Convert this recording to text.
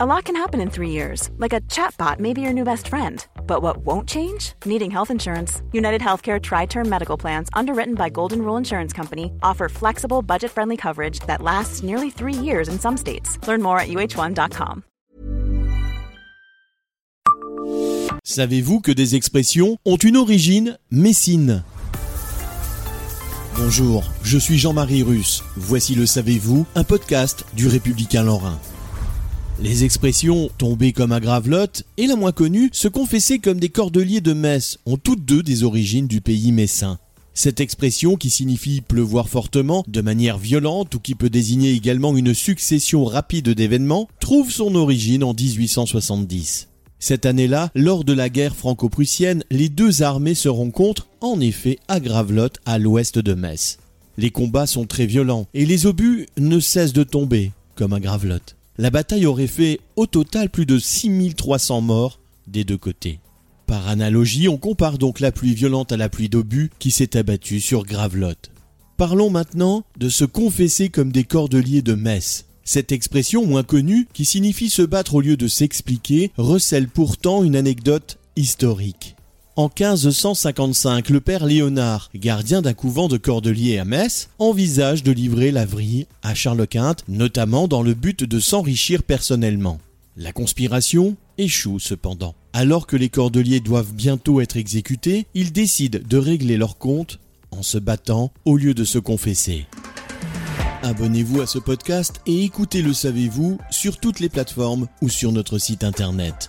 A lot can happen in three years, like a chatbot may be your new best friend. But what won't change? Needing health insurance. United Healthcare Tri Term Medical Plans, underwritten by Golden Rule Insurance Company, offer flexible, budget friendly coverage that lasts nearly three years in some states. Learn more at uh1.com. Savez-vous que des expressions ont une origine messine? Bonjour, je suis Jean-Marie Russe. Voici le Savez-vous, un podcast du Républicain Lorrain. Les expressions tomber comme un gravelotte et la moins connue se confesser comme des cordeliers de Metz ont toutes deux des origines du pays messin. Cette expression qui signifie pleuvoir fortement, de manière violente ou qui peut désigner également une succession rapide d'événements, trouve son origine en 1870. Cette année-là, lors de la guerre franco-prussienne, les deux armées se rencontrent en effet à Gravelotte, à l'ouest de Metz. Les combats sont très violents et les obus ne cessent de tomber, comme un Gravelotte. La bataille aurait fait au total plus de 6300 morts des deux côtés. Par analogie, on compare donc la pluie violente à la pluie d'obus qui s'est abattue sur Gravelotte. Parlons maintenant de se confesser comme des cordeliers de Metz. Cette expression moins connue, qui signifie se battre au lieu de s'expliquer, recèle pourtant une anecdote historique. En 1555, le père Léonard, gardien d'un couvent de Cordeliers à Metz, envisage de livrer la vrille à Charles Quint, notamment dans le but de s'enrichir personnellement. La conspiration échoue cependant. Alors que les Cordeliers doivent bientôt être exécutés, ils décident de régler leur compte en se battant au lieu de se confesser. Abonnez-vous à ce podcast et écoutez Le Savez-vous sur toutes les plateformes ou sur notre site internet.